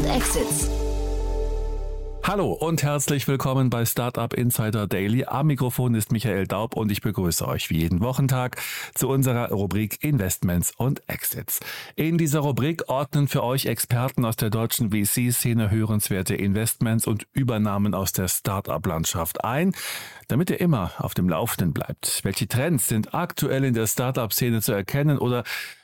und Exits. Hallo und herzlich willkommen bei Startup Insider Daily. Am Mikrofon ist Michael Daub und ich begrüße euch wie jeden Wochentag zu unserer Rubrik Investments und Exits. In dieser Rubrik ordnen für euch Experten aus der deutschen VC-Szene hörenswerte Investments und Übernahmen aus der Startup-Landschaft ein, damit ihr immer auf dem Laufenden bleibt. Welche Trends sind aktuell in der Startup-Szene zu erkennen oder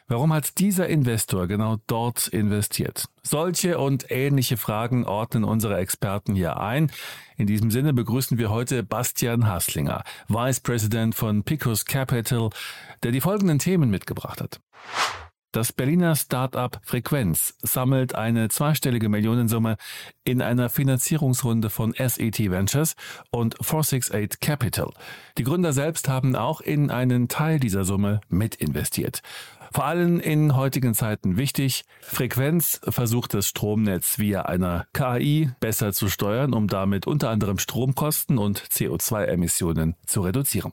Warum hat dieser Investor genau dort investiert? Solche und ähnliche Fragen ordnen unsere Experten hier ein. In diesem Sinne begrüßen wir heute Bastian Haslinger, Vice President von Picos Capital, der die folgenden Themen mitgebracht hat. Das Berliner Start-up Frequenz sammelt eine zweistellige Millionensumme in einer Finanzierungsrunde von SET Ventures und 468 Capital. Die Gründer selbst haben auch in einen Teil dieser Summe mitinvestiert. Vor allem in heutigen Zeiten wichtig, Frequenz versucht das Stromnetz via einer KI besser zu steuern, um damit unter anderem Stromkosten und CO2-Emissionen zu reduzieren.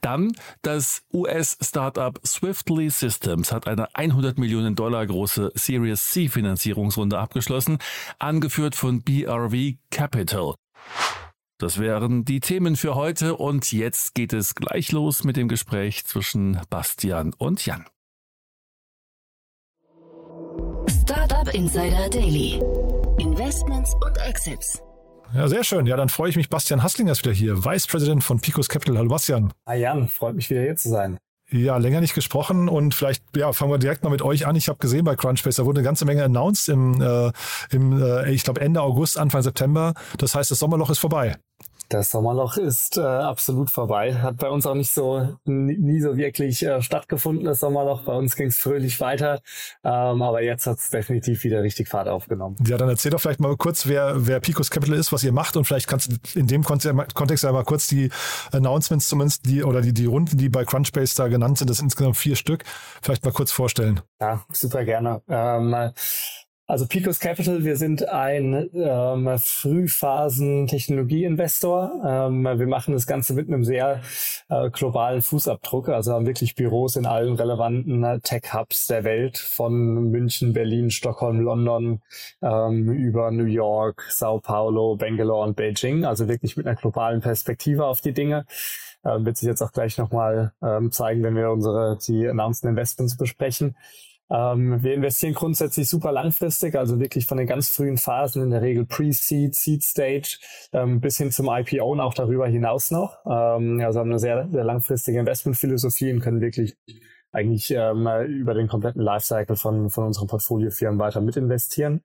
Dann das US-Startup Swiftly Systems hat eine 100 Millionen Dollar große Series C Finanzierungsrunde abgeschlossen, angeführt von BRV Capital. Das wären die Themen für heute und jetzt geht es gleich los mit dem Gespräch zwischen Bastian und Jan. Startup Insider Daily. Investments und Exits. Ja, sehr schön. Ja, dann freue ich mich. Bastian Hasslinger ist wieder hier, Vice President von Picos Capital. Hallo Bastian. Hi Jan, freut mich wieder hier zu sein. Ja, länger nicht gesprochen und vielleicht ja, fangen wir direkt mal mit euch an. Ich habe gesehen bei Crunchbase, da wurde eine ganze Menge announced im, äh, im äh, ich glaube Ende August, Anfang September. Das heißt, das Sommerloch ist vorbei. Das Sommerloch ist äh, absolut vorbei. Hat bei uns auch nicht so nie so wirklich äh, stattgefunden, das Sommerloch. Bei uns ging es fröhlich weiter. Ähm, aber jetzt hat es definitiv wieder richtig Fahrt aufgenommen. Ja, dann erzähl doch vielleicht mal kurz, wer, wer Picos Capital ist, was ihr macht und vielleicht kannst du in dem Kontext einmal kurz die Announcements zumindest, die oder die, die Runden, die bei Crunchbase da genannt sind, das sind insgesamt vier Stück, vielleicht mal kurz vorstellen. Ja, super gerne. Ähm, also Picos Capital, wir sind ein ähm, Frühphasen-Technologie-Investor. Ähm, wir machen das Ganze mit einem sehr äh, globalen Fußabdruck, also haben wirklich Büros in allen relevanten äh, Tech-Hubs der Welt, von München, Berlin, Stockholm, London ähm, über New York, Sao Paulo, Bangalore und Beijing. Also wirklich mit einer globalen Perspektive auf die Dinge. Ähm, wird sich jetzt auch gleich nochmal ähm, zeigen, wenn wir unsere die announced Investments besprechen. Ähm, wir investieren grundsätzlich super langfristig, also wirklich von den ganz frühen Phasen, in der Regel Pre-Seed, Seed Stage, ähm, bis hin zum IPO und auch darüber hinaus noch. Ähm, also haben eine sehr, sehr langfristige Investmentphilosophie und können wirklich eigentlich ähm, über den kompletten Lifecycle von, von unseren Portfoliofirmen weiter mitinvestieren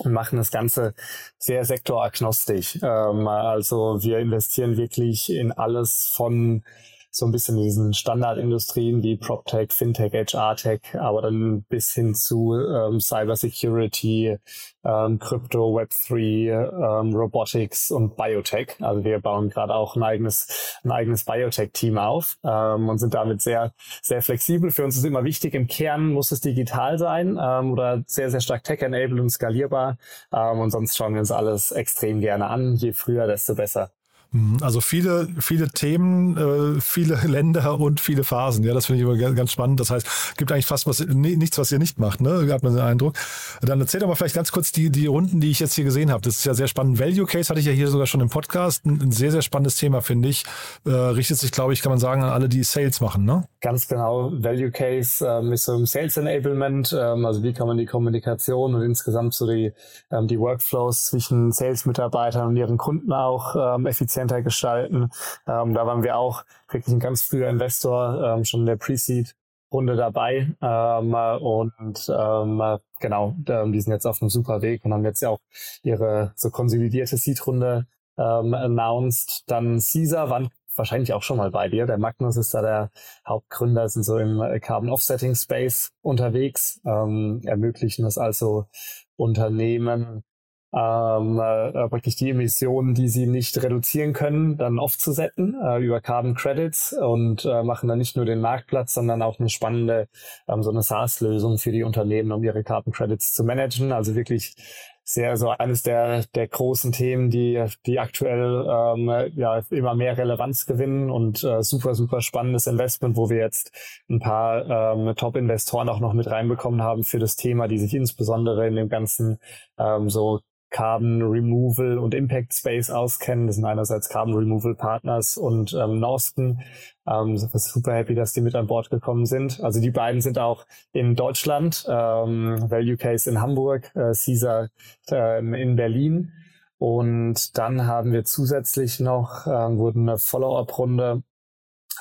und machen das Ganze sehr sektoragnostisch. Ähm, also wir investieren wirklich in alles von so ein bisschen diesen Standardindustrien wie PropTech, FinTech, HR-Tech, aber dann bis hin zu ähm, Cybersecurity, ähm, Crypto, Web3, ähm, Robotics und Biotech. Also wir bauen gerade auch ein eigenes, ein eigenes Biotech-Team auf ähm, und sind damit sehr, sehr flexibel. Für uns ist immer wichtig, im Kern muss es digital sein ähm, oder sehr, sehr stark tech-enabled und skalierbar. Ähm, und sonst schauen wir uns alles extrem gerne an. Je früher, desto besser. Mhm. Also viele, viele Themen, äh, viele Länder und viele Phasen. Ja, das finde ich immer ganz spannend. Das heißt, gibt eigentlich fast was, nichts, was ihr nicht macht, ne? Hat man den Eindruck. Dann erzähl doch mal vielleicht ganz kurz die, die Runden, die ich jetzt hier gesehen habe. Das ist ja sehr spannend. Value Case hatte ich ja hier sogar schon im Podcast. Ein, sehr, sehr spannendes Thema, finde ich. Äh, richtet sich, glaube ich, kann man sagen, an alle, die Sales machen, ne? Ganz genau. Value Case ähm, ist so im Sales Enablement. Ähm, also wie kann man die Kommunikation und insgesamt so die, ähm, die Workflows zwischen Sales-Mitarbeitern und ihren Kunden auch ähm, effizient effizienter gestalten. Ähm, da waren wir auch wirklich ein ganz früher Investor, ähm, schon in der Pre-Seed Runde dabei ähm, und ähm, genau, die sind jetzt auf einem super Weg und haben jetzt ja auch ihre so konsolidierte Seed-Runde ähm, announced. Dann Caesar waren wahrscheinlich auch schon mal bei dir. Der Magnus ist da der Hauptgründer, sind so im Carbon Offsetting Space unterwegs, ähm, ermöglichen es also Unternehmen ähm, äh, praktisch die Emissionen, die sie nicht reduzieren können, dann offzusetten äh, über Carbon Credits und äh, machen dann nicht nur den Marktplatz, sondern auch eine spannende ähm, so eine SaaS-Lösung für die Unternehmen, um ihre Carbon Credits zu managen. Also wirklich sehr so eines der, der großen Themen, die, die aktuell ähm, ja immer mehr Relevanz gewinnen und äh, super, super spannendes Investment, wo wir jetzt ein paar ähm, Top-Investoren auch noch mit reinbekommen haben für das Thema, die sich insbesondere in dem ganzen ähm, so Carbon Removal und Impact Space auskennen. Das sind einerseits Carbon Removal Partners und ähm, Norston. Ähm, super happy, dass die mit an Bord gekommen sind. Also die beiden sind auch in Deutschland, ähm, Value Case in Hamburg, äh, Caesar ähm, in Berlin. Und dann haben wir zusätzlich noch, ähm, wurde eine Follow-up-Runde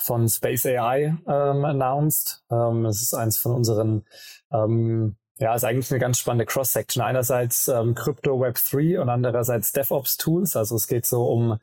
von Space AI ähm, announced. Ähm, das ist eins von unseren ähm, ja, ist eigentlich eine ganz spannende Cross-Section. Einerseits ähm, Crypto Web 3 und andererseits DevOps Tools. Also es geht so um,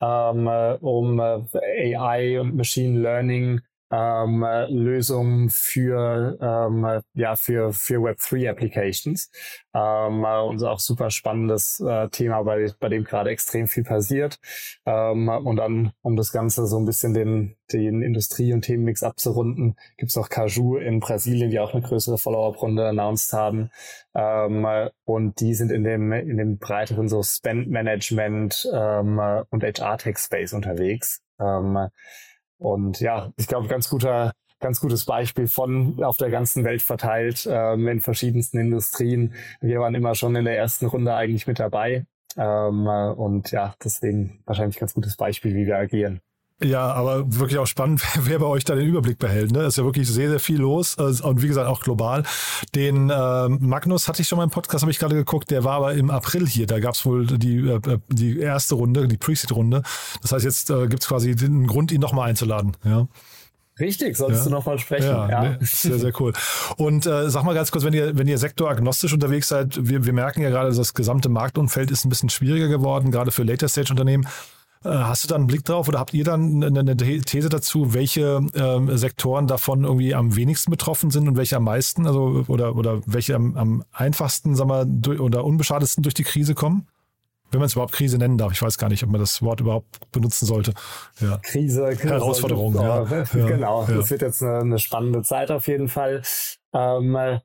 ähm, äh, um äh, AI und Machine Learning ähm, Lösungen für ähm, ja für für Web3 Applications. Ähm, und auch super spannendes äh, Thema, bei, bei dem gerade extrem viel passiert. Ähm, und dann um das Ganze so ein bisschen den den Industrie- und Themenmix abzurunden, gibt's auch Caju in Brasilien, die auch eine größere Follow-up-Runde announced haben. Ähm, und die sind in dem in dem breiteren so Spend Management ähm, und HR Tech Space unterwegs. Ähm, und ja, ich glaube, ganz guter, ganz gutes Beispiel von auf der ganzen Welt verteilt, ähm, in verschiedensten Industrien. Wir waren immer schon in der ersten Runde eigentlich mit dabei. Ähm, äh, und ja, deswegen wahrscheinlich ganz gutes Beispiel, wie wir agieren. Ja, aber wirklich auch spannend, wer bei euch da den Überblick behält. Ne? Ist ja wirklich sehr, sehr viel los also, und wie gesagt auch global. Den äh, Magnus hatte ich schon mal im Podcast, habe ich gerade geguckt, der war aber im April hier. Da gab's wohl die, äh, die erste Runde, die Pre-Seed-Runde. Das heißt, jetzt äh, gibt's quasi den Grund, ihn nochmal einzuladen. Ja. Richtig, solltest ja. du nochmal sprechen. Ja, ja. Nee, sehr, sehr cool. Und äh, sag mal ganz kurz, wenn ihr, wenn ihr sektoragnostisch unterwegs seid, wir, wir merken ja gerade, das gesamte Marktumfeld ist ein bisschen schwieriger geworden, gerade für Later-Stage-Unternehmen. Äh, hast du da einen Blick drauf oder habt ihr dann eine These dazu, welche ähm, Sektoren davon irgendwie am wenigsten betroffen sind und welche am meisten, also oder, oder welche am, am einfachsten, sag mal, durch, oder unbeschadetsten durch die Krise kommen? Wenn man es überhaupt Krise nennen darf. Ich weiß gar nicht, ob man das Wort überhaupt benutzen sollte. Ja. Krise, Krise Herausforderung. Ja. ja. Genau. Ja. Das wird jetzt eine, eine, spannende Zeit auf jeden Fall. Ähm,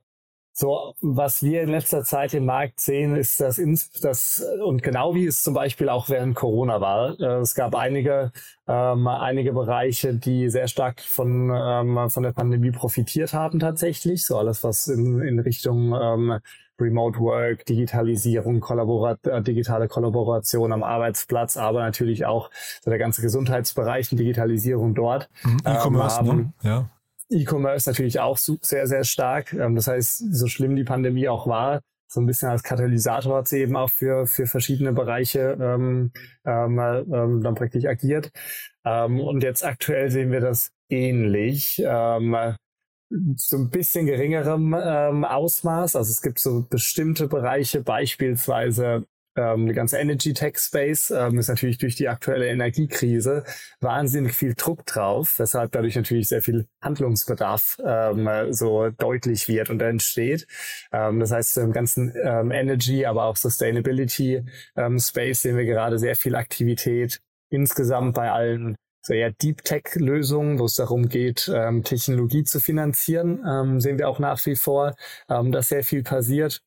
so, was wir in letzter Zeit im Markt sehen, ist, dass, ins, das und genau wie es zum Beispiel auch während Corona war, äh, es gab einige, ähm, einige Bereiche, die sehr stark von, ähm, von der Pandemie profitiert haben tatsächlich. So alles, was in, in Richtung ähm, Remote Work, Digitalisierung, Kollaborat äh, digitale Kollaboration am Arbeitsplatz, aber natürlich auch so der ganze Gesundheitsbereich und Digitalisierung dort. Mhm, E-Commerce, ähm, ne? ja. E-Commerce natürlich auch sehr, sehr stark. Ähm, das heißt, so schlimm die Pandemie auch war, so ein bisschen als Katalysator hat sie eben auch für, für verschiedene Bereiche ähm, ähm, ähm, dann praktisch agiert. Ähm, und jetzt aktuell sehen wir das ähnlich. Ähm, so ein bisschen geringerem ähm, Ausmaß. Also es gibt so bestimmte Bereiche, beispielsweise ähm, die ganze Energy Tech Space ähm, ist natürlich durch die aktuelle Energiekrise wahnsinnig viel Druck drauf, weshalb dadurch natürlich sehr viel Handlungsbedarf ähm, so deutlich wird und entsteht. Ähm, das heißt, im ganzen ähm, Energy, aber auch Sustainability ähm, Space sehen wir gerade sehr viel Aktivität insgesamt bei allen so eher Deep Tech Lösungen, wo es darum geht, ähm, Technologie zu finanzieren, ähm, sehen wir auch nach wie vor, ähm, dass sehr viel passiert.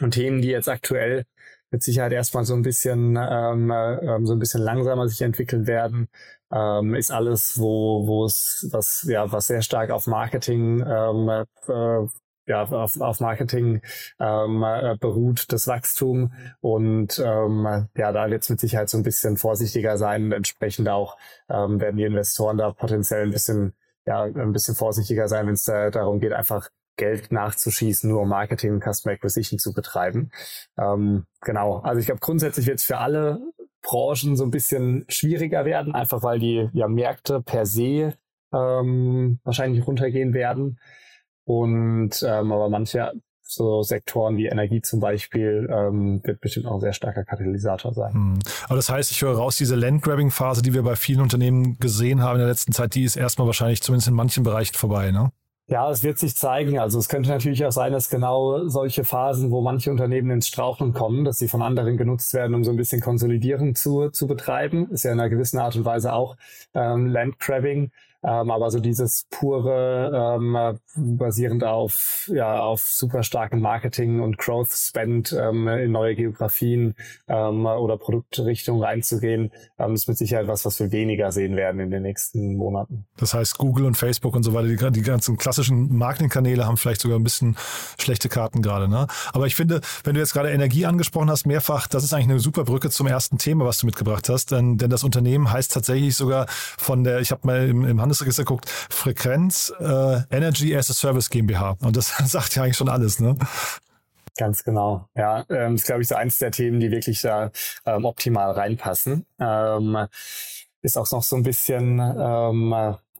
Und Themen, die jetzt aktuell mit Sicherheit erstmal so ein bisschen ähm, äh, so ein bisschen langsamer sich entwickeln werden, ähm, ist alles, wo wo es was ja was sehr stark auf Marketing ähm, äh, ja, auf, auf Marketing ähm, äh, beruht das Wachstum. Und ähm, ja, da wird es mit Sicherheit so ein bisschen vorsichtiger sein. Und entsprechend auch ähm, werden die Investoren da potenziell ein bisschen ja ein bisschen vorsichtiger sein, wenn es da darum geht, einfach Geld nachzuschießen, nur um Marketing und Customer Acquisition zu betreiben. Ähm, genau. Also ich glaube, grundsätzlich wird es für alle Branchen so ein bisschen schwieriger werden, einfach weil die ja, Märkte per se ähm, wahrscheinlich runtergehen werden. Und ähm, aber manche so Sektoren wie Energie zum Beispiel ähm, wird bestimmt auch ein sehr starker Katalysator sein. Hm. Aber das heißt, ich höre raus, diese Landgrabbing-Phase, die wir bei vielen Unternehmen gesehen haben in der letzten Zeit, die ist erstmal wahrscheinlich zumindest in manchen Bereichen vorbei, ne? Ja, es wird sich zeigen. Also es könnte natürlich auch sein, dass genau solche Phasen, wo manche Unternehmen ins Straucheln kommen, dass sie von anderen genutzt werden, um so ein bisschen Konsolidierung zu, zu betreiben. Ist ja in einer gewissen Art und Weise auch ähm, Landgrabbing. Ähm, aber so dieses pure, ähm, basierend auf, ja, auf super starken Marketing und Growth Spend ähm, in neue Geografien ähm, oder Produktrichtungen reinzugehen, ähm, ist mit Sicherheit was, was wir weniger sehen werden in den nächsten Monaten. Das heißt, Google und Facebook und so weiter, die, die ganzen klassischen Marketingkanäle haben vielleicht sogar ein bisschen schlechte Karten gerade. Ne? Aber ich finde, wenn du jetzt gerade Energie angesprochen hast, mehrfach, das ist eigentlich eine super Brücke zum ersten Thema, was du mitgebracht hast. Denn, denn das Unternehmen heißt tatsächlich sogar von der, ich habe mal im, im Handelsregister geguckt, Frequenz äh, Energy as a Service GmbH. Und das sagt ja eigentlich schon alles, ne? Ganz genau. Ja, ähm, ist, glaube ich, so eins der Themen, die wirklich da ähm, optimal reinpassen. Ähm, ist auch noch so ein bisschen, ähm,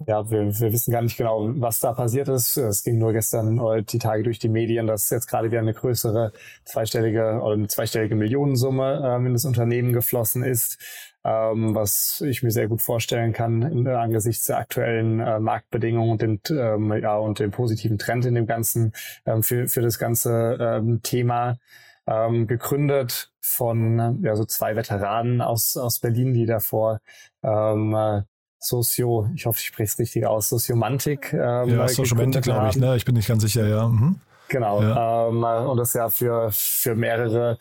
ja, wir, wir wissen gar nicht genau, was da passiert ist. Es ging nur gestern oder die Tage durch die Medien, dass jetzt gerade wieder eine größere zweistellige oder eine zweistellige Millionensumme ähm, in das Unternehmen geflossen ist ähm, was ich mir sehr gut vorstellen kann in, äh, angesichts der aktuellen äh, Marktbedingungen und dem, ähm, ja, und dem positiven Trend in dem ganzen ähm, für, für das ganze ähm, Thema. Ähm, gegründet von ja, so zwei Veteranen aus, aus Berlin, die davor ähm, äh, Socio, ich hoffe, ich spreche es richtig aus, Sociomantik. Ähm, ja, Sociomantik, glaube ich, ne? Ich bin nicht ganz sicher, ja. Mhm. Genau. Ja. Ähm, und das ja für, für mehrere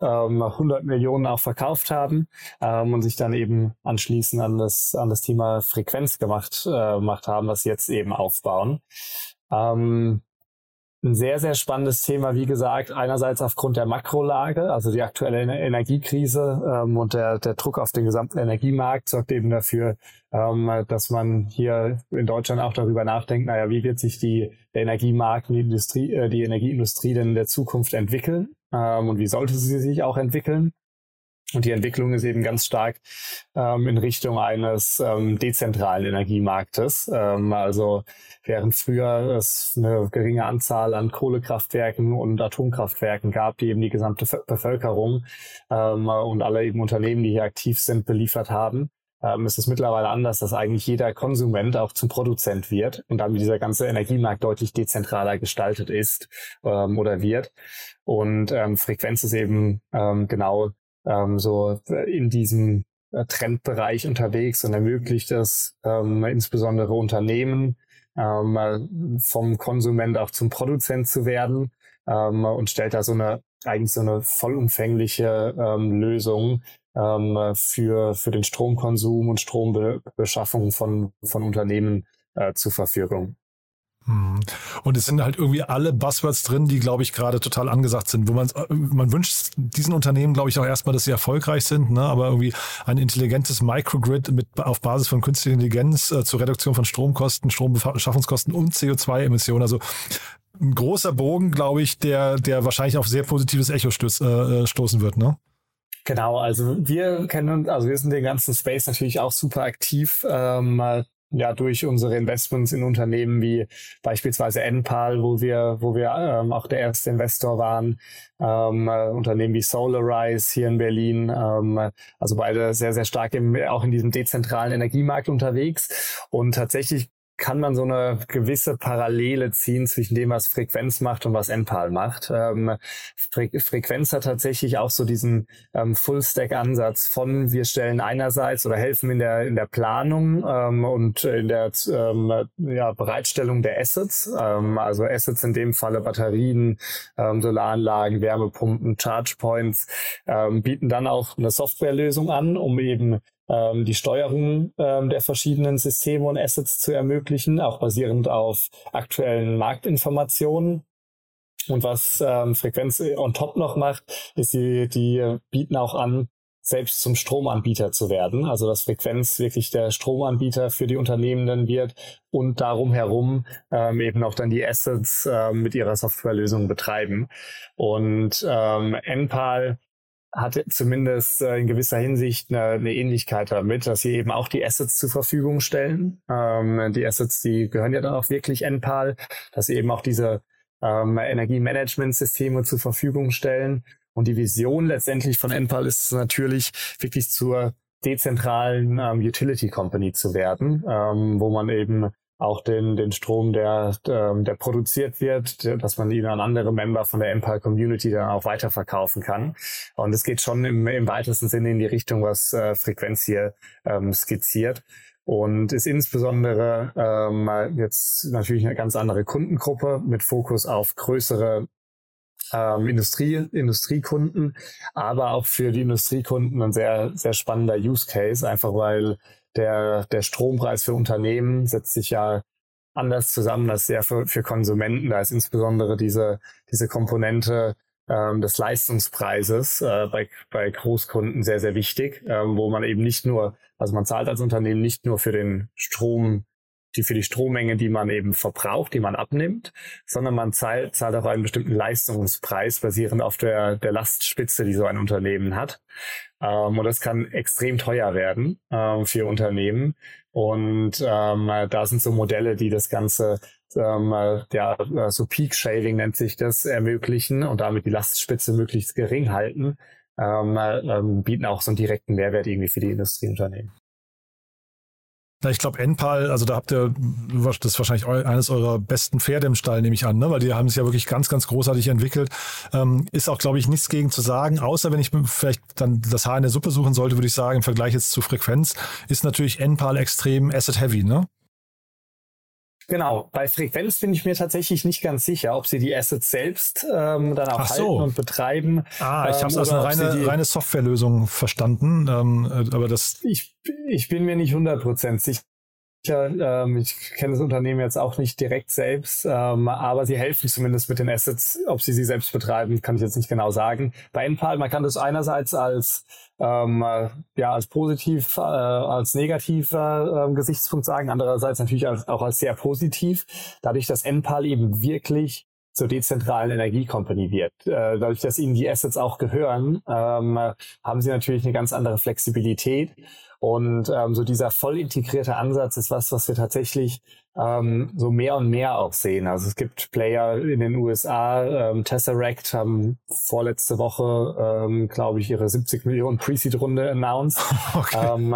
ähm, 100 Millionen auch verkauft haben ähm, und sich dann eben anschließend an das, an das Thema Frequenz gemacht, äh, gemacht haben, was jetzt eben aufbauen. Ähm, ein sehr, sehr spannendes Thema, wie gesagt, einerseits aufgrund der Makrolage, also die aktuelle Energiekrise ähm, und der, der Druck auf den gesamten Energiemarkt sorgt eben dafür, ähm, dass man hier in Deutschland auch darüber nachdenkt, naja, wie wird sich die, Energiemarkt und die, Industrie, äh, die Energieindustrie denn in der Zukunft entwickeln ähm, und wie sollte sie sich auch entwickeln. Und die Entwicklung ist eben ganz stark ähm, in Richtung eines ähm, dezentralen Energiemarktes. Ähm, also während früher es eine geringe Anzahl an Kohlekraftwerken und Atomkraftwerken gab, die eben die gesamte Bevölkerung ähm, und alle eben Unternehmen, die hier aktiv sind, beliefert haben, ähm, ist es mittlerweile anders, dass eigentlich jeder Konsument auch zum Produzent wird und damit dieser ganze Energiemarkt deutlich dezentraler gestaltet ist ähm, oder wird. Und ähm, Frequenz ist eben ähm, genau ähm, so in diesem äh, Trendbereich unterwegs und ermöglicht es ähm, insbesondere Unternehmen ähm, vom Konsument auch zum Produzent zu werden ähm, und stellt da so eine eigentlich so eine vollumfängliche ähm, Lösung ähm, für, für den Stromkonsum und Strombeschaffung von, von Unternehmen äh, zur Verfügung. Mhm. Und es sind halt irgendwie alle Buzzwords drin, die, glaube ich, gerade total angesagt sind. Wo man, man wünscht diesen Unternehmen, glaube ich, auch erstmal, dass sie erfolgreich sind, ne? aber irgendwie ein intelligentes Microgrid mit auf Basis von künstlicher Intelligenz äh, zur Reduktion von Stromkosten, Strombeschaffungskosten und CO2-Emissionen. Also ein großer Bogen, glaube ich, der, der wahrscheinlich auf sehr positives Echo stöß, äh, stoßen wird, ne? Genau, also wir kennen, also wir sind den ganzen Space natürlich auch super aktiv. Ähm, ja durch unsere Investments in Unternehmen wie beispielsweise Enpal, wo wir, wo wir ähm, auch der erste Investor waren, ähm, äh, Unternehmen wie Solarize hier in Berlin, ähm, also beide sehr, sehr stark im, auch in diesem dezentralen Energiemarkt unterwegs. Und tatsächlich kann man so eine gewisse Parallele ziehen zwischen dem, was Frequenz macht und was NPAL macht. Ähm, Fre Frequenz hat tatsächlich auch so diesen ähm, Full-Stack-Ansatz von wir stellen einerseits oder helfen in der in der Planung ähm, und in der ähm, ja, Bereitstellung der Assets, ähm, also Assets in dem Falle Batterien, ähm, Solaranlagen, Wärmepumpen, Charge Points, bieten dann auch eine Softwarelösung an, um eben ähm, die Steuerung ähm, der verschiedenen Systeme und Assets zu ermöglichen, auch basierend auf aktuellen Marktinformationen. Und was ähm, Frequenz on top noch macht, ist, die, die bieten auch an, selbst zum Stromanbieter zu werden. Also dass Frequenz wirklich der Stromanbieter für die Unternehmen dann wird und darum herum ähm, eben auch dann die Assets ähm, mit ihrer Softwarelösung betreiben. Und ähm, NPAL hat zumindest äh, in gewisser Hinsicht eine, eine, Ähnlichkeit damit, dass sie eben auch die Assets zur Verfügung stellen. Ähm, die Assets, die gehören ja dann auch wirklich NPAL, dass sie eben auch diese ähm, Energiemanagementsysteme zur Verfügung stellen. Und die Vision letztendlich von NPAL ist natürlich wirklich zur dezentralen ähm, Utility Company zu werden, ähm, wo man eben auch den, den Strom, der, ähm, der produziert wird, dass man ihn an andere Member von der Empire Community dann auch weiterverkaufen kann. Und es geht schon im, im weitesten Sinne in die Richtung, was äh, Frequenz hier ähm, skizziert. und ist insbesondere ähm, jetzt natürlich eine ganz andere Kundengruppe mit Fokus auf größere ähm, Industrie, Industriekunden, aber auch für die Industriekunden ein sehr, sehr spannender Use Case, einfach weil der, der Strompreis für Unternehmen setzt sich ja anders zusammen als der für, für Konsumenten. Da ist insbesondere diese, diese Komponente ähm, des Leistungspreises äh, bei, bei Großkunden sehr, sehr wichtig, ähm, wo man eben nicht nur, also man zahlt als Unternehmen nicht nur für den Strom, die für die Strommenge, die man eben verbraucht, die man abnimmt, sondern man zahlt, zahlt auch einen bestimmten Leistungspreis basierend auf der, der Lastspitze, die so ein Unternehmen hat. Ähm, und das kann extrem teuer werden ähm, für Unternehmen. Und ähm, da sind so Modelle, die das Ganze ähm, ja, so Peak Shaving nennt sich das, ermöglichen und damit die Lastspitze möglichst gering halten, ähm, ähm, bieten auch so einen direkten Mehrwert irgendwie für die Industrieunternehmen. Na, ich glaube, Enpal, also da habt ihr, das ist wahrscheinlich eines eurer besten Pferde im Stall, nehme ich an, ne? weil die haben es ja wirklich ganz, ganz großartig entwickelt. Ähm, ist auch, glaube ich, nichts gegen zu sagen, außer wenn ich vielleicht dann das Haar in der Suppe suchen sollte, würde ich sagen, im Vergleich jetzt zu Frequenz, ist natürlich Enpal extrem asset-heavy, ne? Genau, bei Frequenz bin ich mir tatsächlich nicht ganz sicher, ob sie die Assets selbst ähm, dann auch so. halten und betreiben. Ah, ich habe es als eine reine, reine Softwarelösung verstanden, ähm, aber das... Ich, ich bin mir nicht 100% sicher. Ähm, ich kenne das Unternehmen jetzt auch nicht direkt selbst, ähm, aber sie helfen zumindest mit den Assets. Ob sie sie selbst betreiben, kann ich jetzt nicht genau sagen. Bei Enpal, man kann das einerseits als ähm, ja als positiv, äh, als negativer äh, Gesichtspunkt sagen, andererseits natürlich als, auch als sehr positiv, dadurch, dass Enpal eben wirklich zur dezentralen Energiecompany wird. Äh, dadurch, dass ihnen die Assets auch gehören, ähm, haben sie natürlich eine ganz andere Flexibilität und ähm, so dieser voll integrierte Ansatz ist was, was wir tatsächlich ähm, so mehr und mehr auch sehen. Also es gibt Player in den USA, ähm, Tesseract haben vorletzte Woche, ähm, glaube ich, ihre 70 Millionen Pre-Seed-Runde announced. Okay. Ähm,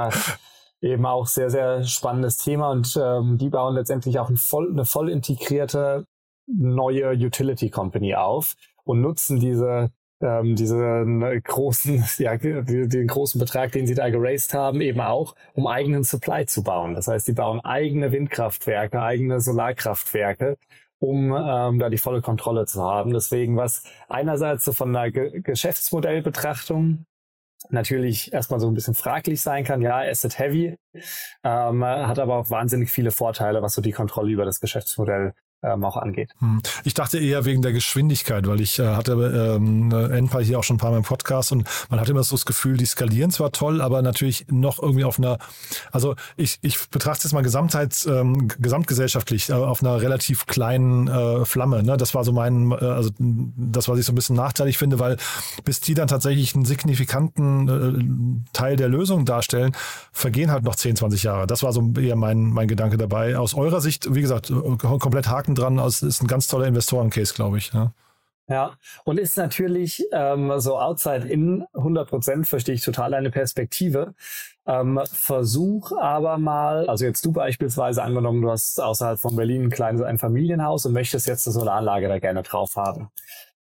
eben auch sehr, sehr spannendes Thema und ähm, die bauen letztendlich auch ein voll, eine voll integrierte neue Utility Company auf und nutzen diese ähm, diesen großen, ja, den großen Betrag, den sie da geraced haben, eben auch, um eigenen Supply zu bauen. Das heißt, sie bauen eigene Windkraftwerke, eigene Solarkraftwerke, um ähm, da die volle Kontrolle zu haben. Deswegen, was einerseits so von einer Ge Geschäftsmodellbetrachtung natürlich erstmal so ein bisschen fraglich sein kann. Ja, Asset Heavy, ähm, hat aber auch wahnsinnig viele Vorteile, was so die Kontrolle über das Geschäftsmodell ähm, auch angeht. Hm. Ich dachte eher wegen der Geschwindigkeit, weil ich äh, hatte ähm, Enpa hier auch schon ein paar Mal im Podcast und man hat immer so das Gefühl, die skalieren zwar toll, aber natürlich noch irgendwie auf einer, also ich, ich betrachte es mal gesamtheits, ähm, gesamtgesellschaftlich äh, auf einer relativ kleinen äh, Flamme. Ne? Das war so mein, äh, also das, was ich so ein bisschen nachteilig finde, weil bis die dann tatsächlich einen signifikanten äh, Teil der Lösung darstellen, vergehen halt noch 10, 20 Jahre. Das war so eher mein, mein Gedanke dabei. Aus eurer Sicht, wie gesagt, äh, komplett Haken Haken dran. Also ist ein ganz toller Investorencase, glaube ich. Ja. Ja, und ist natürlich ähm, so outside in 100 Prozent, verstehe ich total deine Perspektive. Ähm, versuch aber mal, also jetzt du beispielsweise angenommen, du hast außerhalb von Berlin ein kleines Einfamilienhaus und möchtest jetzt eine Solaranlage da gerne drauf haben.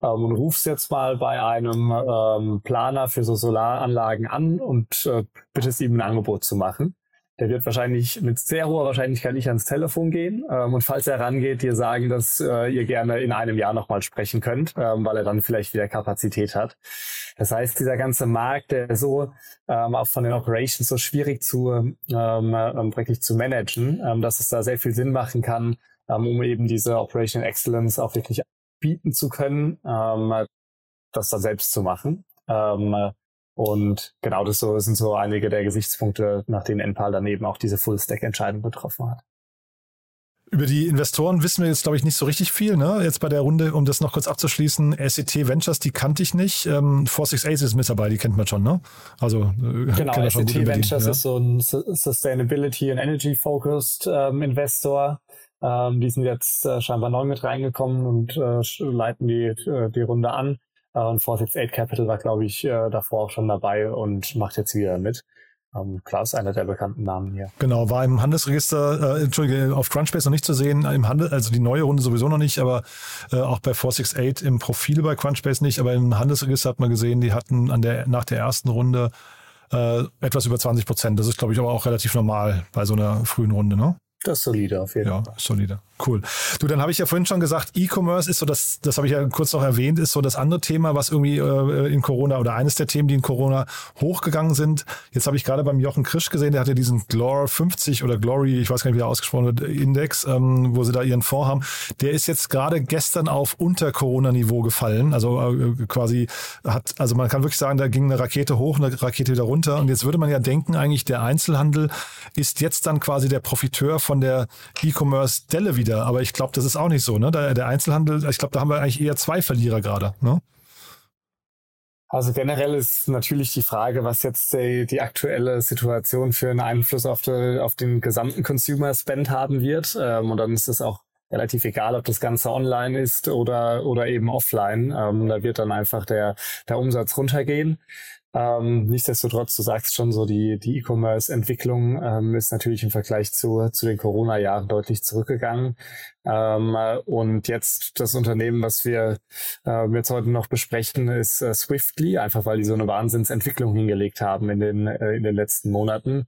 Ähm, und rufst jetzt mal bei einem ähm, Planer für so Solaranlagen an und äh, bittest ihm ein Angebot zu machen der wird wahrscheinlich mit sehr hoher Wahrscheinlichkeit nicht ans Telefon gehen ähm, und falls er rangeht, dir sagen, dass äh, ihr gerne in einem Jahr nochmal sprechen könnt, ähm, weil er dann vielleicht wieder Kapazität hat. Das heißt, dieser ganze Markt, der so ähm, auch von den Operations so schwierig zu ähm, ähm, wirklich zu managen, ähm, dass es da sehr viel Sinn machen kann, ähm, um eben diese Operational Excellence auch wirklich bieten zu können, ähm, das dann selbst zu machen. Ähm, und genau das so sind so einige der Gesichtspunkte, nach denen Enpal dann eben auch diese Full-Stack-Entscheidung getroffen hat. Über die Investoren wissen wir jetzt, glaube ich, nicht so richtig viel. Ne? Jetzt bei der Runde, um das noch kurz abzuschließen, SET Ventures, die kannte ich nicht. Ähm, 468 ist mit dabei, die kennt man schon, ne? Also äh, genau, SET Ventures ja? ist so ein Sustainability and Energy Focused ähm, Investor. Ähm, die sind jetzt äh, scheinbar neu mit reingekommen und äh, leiten die, äh, die Runde an. Äh, und 468 Capital war, glaube ich, äh, davor auch schon dabei und macht jetzt wieder mit. Ähm, klar ist einer der bekannten Namen hier. Genau, war im Handelsregister, äh, Entschuldige, auf Crunchbase noch nicht zu sehen, im Handel, also die neue Runde sowieso noch nicht, aber äh, auch bei 468 im Profil bei Crunchbase nicht, aber im Handelsregister hat man gesehen, die hatten an der, nach der ersten Runde äh, etwas über 20 Prozent. Das ist, glaube ich, aber auch relativ normal bei so einer frühen Runde, ne? Das ist solide auf jeden Fall. Ja, solide. Cool. Du, dann habe ich ja vorhin schon gesagt, E-Commerce ist so das, das habe ich ja kurz noch erwähnt, ist so das andere Thema, was irgendwie äh, in Corona oder eines der Themen, die in Corona hochgegangen sind. Jetzt habe ich gerade beim Jochen Krisch gesehen, der hatte diesen Glor 50 oder Glory, ich weiß gar nicht, wie der ausgesprochen wird, Index, ähm, wo sie da ihren Fonds haben. Der ist jetzt gerade gestern auf unter Corona-Niveau gefallen. Also äh, quasi hat, also man kann wirklich sagen, da ging eine Rakete hoch, eine Rakete wieder runter. Und jetzt würde man ja denken, eigentlich der Einzelhandel ist jetzt dann quasi der Profiteur von der E-Commerce-Delle wieder wieder. Aber ich glaube, das ist auch nicht so. Ne? Der, Einzelhandel, ich glaube, da haben wir eigentlich eher zwei Verlierer gerade. Ne? Also generell ist natürlich die Frage, was jetzt die, die aktuelle Situation für einen Einfluss auf, die, auf den gesamten Consumer Spend haben wird. Ähm, und dann ist es auch relativ egal, ob das Ganze online ist oder, oder eben offline. Ähm, da wird dann einfach der, der Umsatz runtergehen. Ähm, nichtsdestotrotz, du sagst schon so, die, die E-Commerce-Entwicklung ähm, ist natürlich im Vergleich zu, zu den Corona-Jahren deutlich zurückgegangen. Ähm, und jetzt das Unternehmen, was wir äh, jetzt heute noch besprechen, ist äh, Swiftly, einfach weil die so eine Wahnsinnsentwicklung hingelegt haben in den, äh, in den letzten Monaten.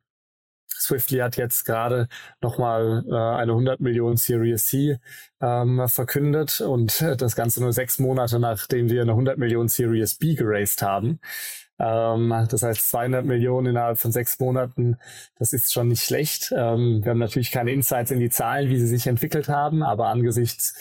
Swiftly hat jetzt gerade nochmal äh, eine 100 Millionen Series C ähm, verkündet und das Ganze nur sechs Monate nachdem wir eine 100 Millionen Series B geraced haben. Ähm, das heißt 200 Millionen innerhalb von sechs Monaten, das ist schon nicht schlecht. Ähm, wir haben natürlich keine Insights in die Zahlen, wie sie sich entwickelt haben, aber angesichts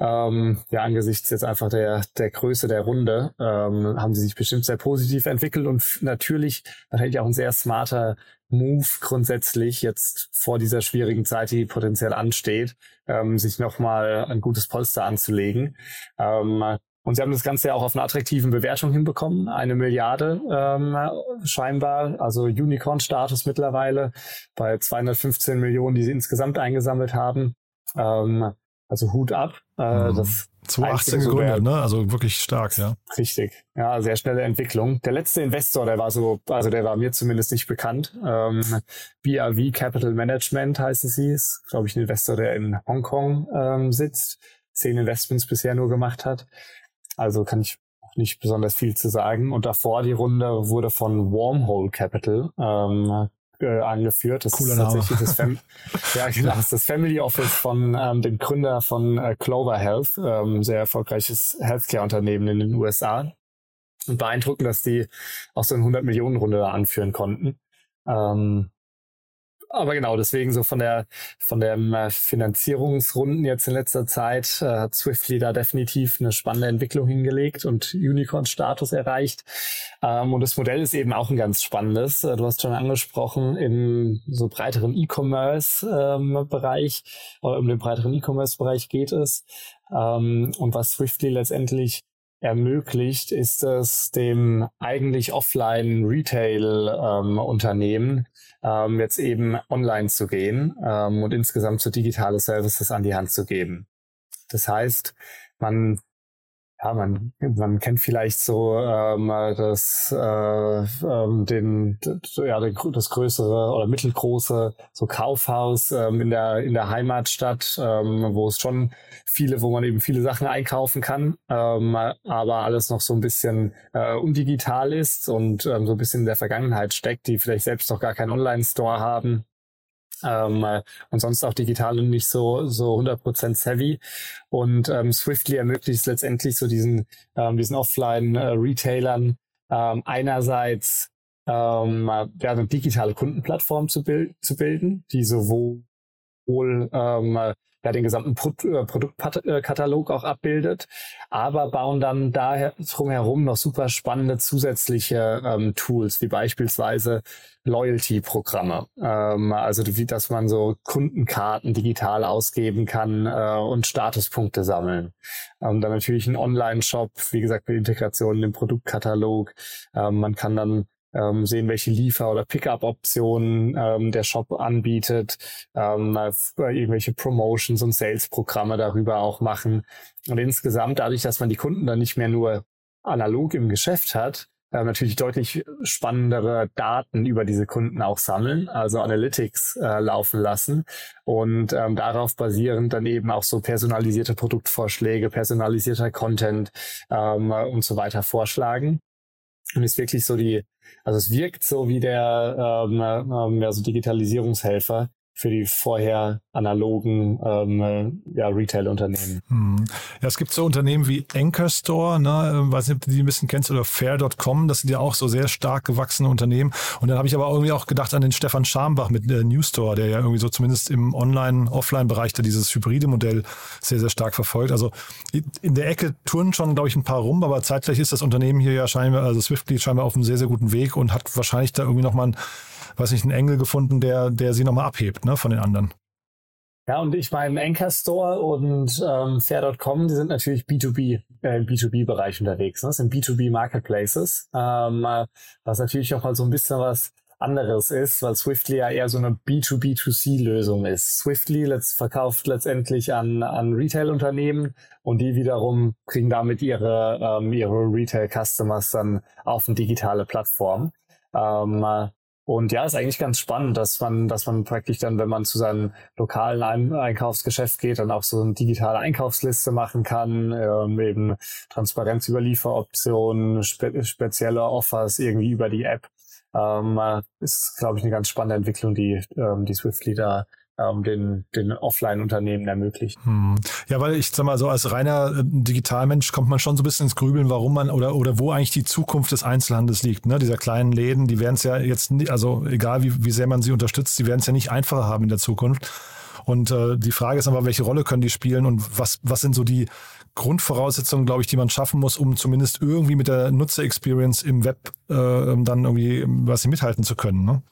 ähm, ja, angesichts jetzt einfach der, der Größe der Runde ähm, haben sie sich bestimmt sehr positiv entwickelt und natürlich natürlich auch ein sehr smarter Move grundsätzlich jetzt vor dieser schwierigen Zeit, die potenziell ansteht, ähm, sich nochmal ein gutes Polster anzulegen. Ähm, und sie haben das Ganze ja auch auf einer attraktiven Bewertung hinbekommen. Eine Milliarde ähm, scheinbar, also Unicorn-Status mittlerweile bei 215 Millionen, die sie insgesamt eingesammelt haben. Ähm, also Hut ab. Äh, mhm. das 2018 gegründet, ne? Also wirklich stark, ja. Richtig. Ja, sehr schnelle Entwicklung. Der letzte Investor, der war so, also der war mir zumindest nicht bekannt. Ähm, BRV Capital Management heißen sie. Ist, glaube ich, ein Investor, der in Hongkong ähm, sitzt, zehn Investments bisher nur gemacht hat. Also kann ich nicht besonders viel zu sagen. Und davor die Runde wurde von Wormhole Capital ähm, äh, angeführt. Das Cooler ist tatsächlich das, Fam ja, genau, das, ist das Family Office von ähm, dem Gründer von äh, Clover Health, ähm, sehr erfolgreiches Healthcare-Unternehmen in den USA. Und beeindruckend, dass die auch so eine 100 Millionen Runde anführen konnten. Ähm, aber genau, deswegen so von der von der äh, Finanzierungsrunden jetzt in letzter Zeit äh, hat Swiftly da definitiv eine spannende Entwicklung hingelegt und Unicorn-Status erreicht. Ähm, und das Modell ist eben auch ein ganz spannendes. Äh, du hast schon angesprochen, im so breiteren E-Commerce-Bereich ähm, oder um den breiteren E-Commerce-Bereich geht es. Ähm, und was Swiftly letztendlich ermöglicht, ist es dem eigentlich offline Retail-Unternehmen ähm, jetzt eben online zu gehen ähm, und insgesamt so digitale Services an die Hand zu geben. Das heißt, man ja, man, man kennt vielleicht so ähm, das, äh, ähm, den, ja, das größere oder mittelgroße so Kaufhaus ähm, in der in der Heimatstadt, ähm, wo es schon viele, wo man eben viele Sachen einkaufen kann, ähm, aber alles noch so ein bisschen äh, undigital ist und ähm, so ein bisschen in der Vergangenheit steckt, die vielleicht selbst noch gar keinen Online-Store haben ähm, äh, und sonst auch digital und nicht so so 100% savvy. Und ähm, Swiftly ermöglicht es letztendlich so diesen ähm, diesen Offline äh, ähm, einerseits ähm, ja, eine digitale Kundenplattform zu, bild zu bilden, die sowohl ähm, ja den gesamten Pro äh, Produktkatalog auch abbildet, aber bauen dann daher drumherum noch super spannende zusätzliche ähm, Tools, wie beispielsweise Loyalty-Programme. Ähm, also wie, dass man so Kundenkarten digital ausgeben kann äh, und Statuspunkte sammeln. Ähm, dann natürlich ein Online-Shop, wie gesagt, mit Integration in den Produktkatalog. Ähm, man kann dann ähm, sehen, welche Liefer- oder Pickup-Optionen ähm, der Shop anbietet, ähm, irgendwelche Promotions und Sales-Programme darüber auch machen. Und insgesamt, dadurch, dass man die Kunden dann nicht mehr nur analog im Geschäft hat, äh, natürlich deutlich spannendere Daten über diese Kunden auch sammeln, also Analytics äh, laufen lassen und ähm, darauf basierend dann eben auch so personalisierte Produktvorschläge, personalisierter Content ähm, und so weiter vorschlagen. Und ist wirklich so die, also es wirkt so wie der ähm, ähm, ja, so Digitalisierungshelfer, für die vorher analogen ähm, äh, ja, Retail-Unternehmen. Hm. Ja, es gibt so Unternehmen wie Anchor Store, ne, ähm, weiß nicht, ob du die ein bisschen kennst, oder Fair.com, das sind ja auch so sehr stark gewachsene Unternehmen. Und dann habe ich aber irgendwie auch gedacht an den Stefan Schambach mit äh, New Store, der ja irgendwie so zumindest im Online-Offline-Bereich da dieses hybride Modell sehr, sehr stark verfolgt. Also in der Ecke turnen schon, glaube ich, ein paar rum, aber zeitgleich ist das Unternehmen hier ja scheinbar, also Swiftly scheinbar auf einem sehr, sehr guten Weg und hat wahrscheinlich da irgendwie nochmal ein weiß nicht, einen Engel gefunden, der, der sie nochmal abhebt ne, von den anderen. Ja, und ich meine, Anchor Store und ähm, Fair.com, die sind natürlich B2B, äh, im B2B-Bereich unterwegs. Ne? Das sind B2B Marketplaces, ähm, was natürlich auch mal so ein bisschen was anderes ist, weil Swiftly ja eher so eine B2B2C-Lösung ist. Swiftly letzt, verkauft letztendlich an, an Retail-Unternehmen und die wiederum kriegen damit ihre, ähm, ihre Retail-Customers dann auf eine digitale Plattform. Ähm, und ja, ist eigentlich ganz spannend, dass man, dass man praktisch dann, wenn man zu seinem lokalen Ein Einkaufsgeschäft geht, dann auch so eine digitale Einkaufsliste machen kann, ähm, eben Transparenz über Lieferoptionen, spe spezielle Offers irgendwie über die App. Ähm, ist, glaube ich, eine ganz spannende Entwicklung, die, ähm, die Swiftly da ähm, den, den Offline-Unternehmen ermöglicht. Hm. Ja, weil ich sag mal so, als reiner äh, Digitalmensch kommt man schon so ein bisschen ins Grübeln, warum man oder, oder wo eigentlich die Zukunft des Einzelhandels liegt. Ne? Dieser kleinen Läden, die werden es ja jetzt, nicht, also egal wie, wie sehr man sie unterstützt, die werden es ja nicht einfacher haben in der Zukunft. Und äh, die Frage ist aber, welche Rolle können die spielen und was, was sind so die Grundvoraussetzungen, glaube ich, die man schaffen muss, um zumindest irgendwie mit der Nutzer-Experience im Web äh, dann irgendwie was mithalten zu können. Ne?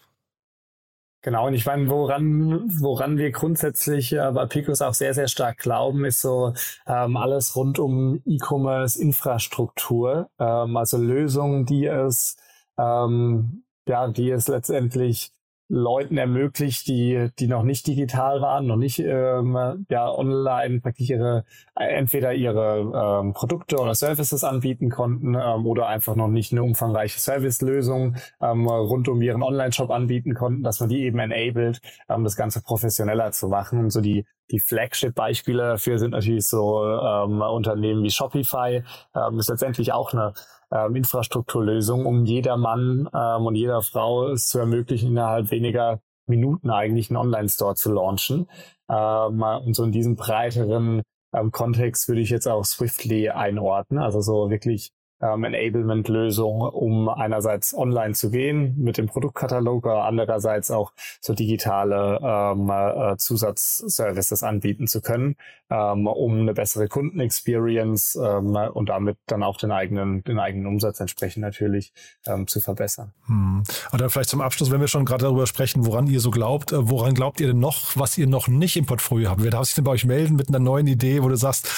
Genau, und ich meine, woran, woran wir grundsätzlich äh, bei Picos auch sehr, sehr stark glauben, ist so ähm, alles rund um E-Commerce-Infrastruktur, ähm, also Lösungen, die es, ähm, ja, die es letztendlich Leuten ermöglicht, die, die noch nicht digital waren, noch nicht ähm, ja, online praktisch ihre, entweder ihre ähm, Produkte oder Services anbieten konnten ähm, oder einfach noch nicht eine umfangreiche Servicelösung ähm, rund um ihren Online-Shop anbieten konnten, dass man die eben enabled, ähm, das Ganze professioneller zu machen. Und so die, die Flagship-Beispiele dafür sind natürlich so ähm, Unternehmen wie Shopify. Ähm, ist letztendlich auch eine ähm, Infrastrukturlösung, um jedermann ähm, und jeder Frau es zu ermöglichen, innerhalb weniger Minuten eigentlich einen Online-Store zu launchen. Ähm, und so in diesem breiteren ähm, Kontext würde ich jetzt auch Swiftly einordnen. Also so wirklich ähm, Enablement-Lösung, um einerseits online zu gehen mit dem Produktkatalog, aber andererseits auch so digitale ähm, äh, Zusatzservices anbieten zu können, ähm, um eine bessere Kundenexperience ähm, und damit dann auch den eigenen, den eigenen Umsatz entsprechend natürlich ähm, zu verbessern. Hm. Oder vielleicht zum Abschluss, wenn wir schon gerade darüber sprechen, woran ihr so glaubt, äh, woran glaubt ihr denn noch, was ihr noch nicht im Portfolio habt? Wer darf sich denn bei euch melden mit einer neuen Idee, wo du sagst,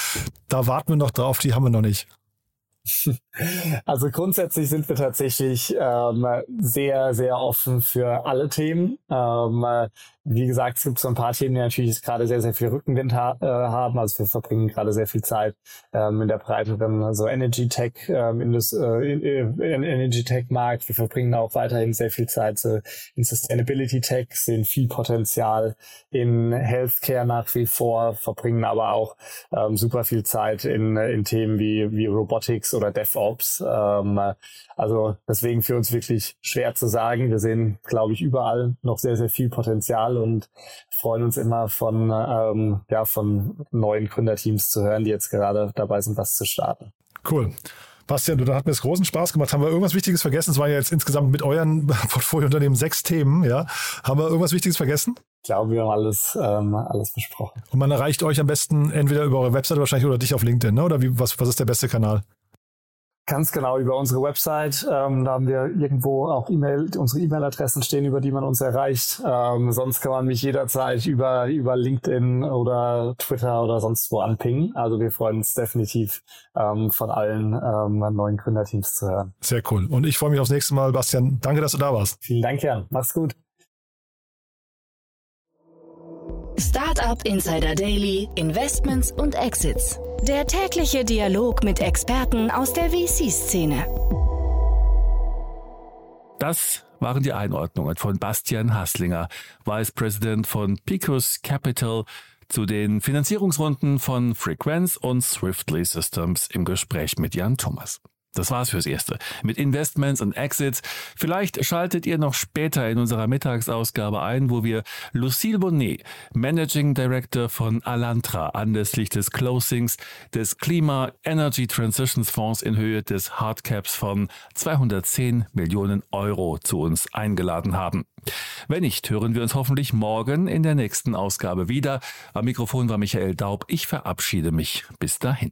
da warten wir noch drauf, die haben wir noch nicht? Also grundsätzlich sind wir tatsächlich ähm, sehr, sehr offen für alle Themen. Ähm, wie gesagt, es gibt so ein paar Themen, die natürlich gerade sehr, sehr viel Rückenwind ha äh, haben. Also wir verbringen gerade sehr viel Zeit ähm, in der breiteren also Energy Tech, ähm, in das, äh, in, in Energy Tech Markt. Wir verbringen auch weiterhin sehr viel Zeit äh, in Sustainability Tech, sehen viel Potenzial in Healthcare nach wie vor, verbringen aber auch ähm, super viel Zeit in, in Themen wie, wie Robotics oder DevOps. Ähm, also deswegen für uns wirklich schwer zu sagen. Wir sehen, glaube ich, überall noch sehr, sehr viel Potenzial und freuen uns immer von, ähm, ja, von neuen Gründerteams zu hören, die jetzt gerade dabei sind, was zu starten. Cool. Bastian, du, da hat mir es großen Spaß gemacht. Haben wir irgendwas Wichtiges vergessen? Es waren ja jetzt insgesamt mit euren Portfoliounternehmen sechs Themen, ja. Haben wir irgendwas Wichtiges vergessen? Ich glaube, wir haben alles, ähm, alles besprochen. Und man erreicht euch am besten entweder über eure Webseite wahrscheinlich oder dich auf LinkedIn, ne? Oder wie, was, was ist der beste Kanal? Ganz genau über unsere Website. Ähm, da haben wir irgendwo auch E-Mail, unsere E-Mail-Adressen stehen, über die man uns erreicht. Ähm, sonst kann man mich jederzeit über, über LinkedIn oder Twitter oder sonst wo anpingen. Also wir freuen uns definitiv ähm, von allen ähm, neuen Gründerteams zu hören. Sehr cool. Und ich freue mich aufs nächste Mal, Bastian. Danke, dass du da warst. Vielen Dank, Jan. Mach's gut. Startup Insider Daily, Investments und Exits. Der tägliche Dialog mit Experten aus der VC-Szene. Das waren die Einordnungen von Bastian Hasslinger, Vice President von Picos Capital, zu den Finanzierungsrunden von Frequenz und Swiftly Systems im Gespräch mit Jan Thomas. Das war's fürs Erste. Mit Investments und Exits. Vielleicht schaltet ihr noch später in unserer Mittagsausgabe ein, wo wir Lucille Bonnet, Managing Director von Alantra, anlässlich des Closings des Klima Energy Transitions Fonds in Höhe des Hardcaps von 210 Millionen Euro zu uns eingeladen haben. Wenn nicht, hören wir uns hoffentlich morgen in der nächsten Ausgabe wieder. Am Mikrofon war Michael Daub. Ich verabschiede mich. Bis dahin.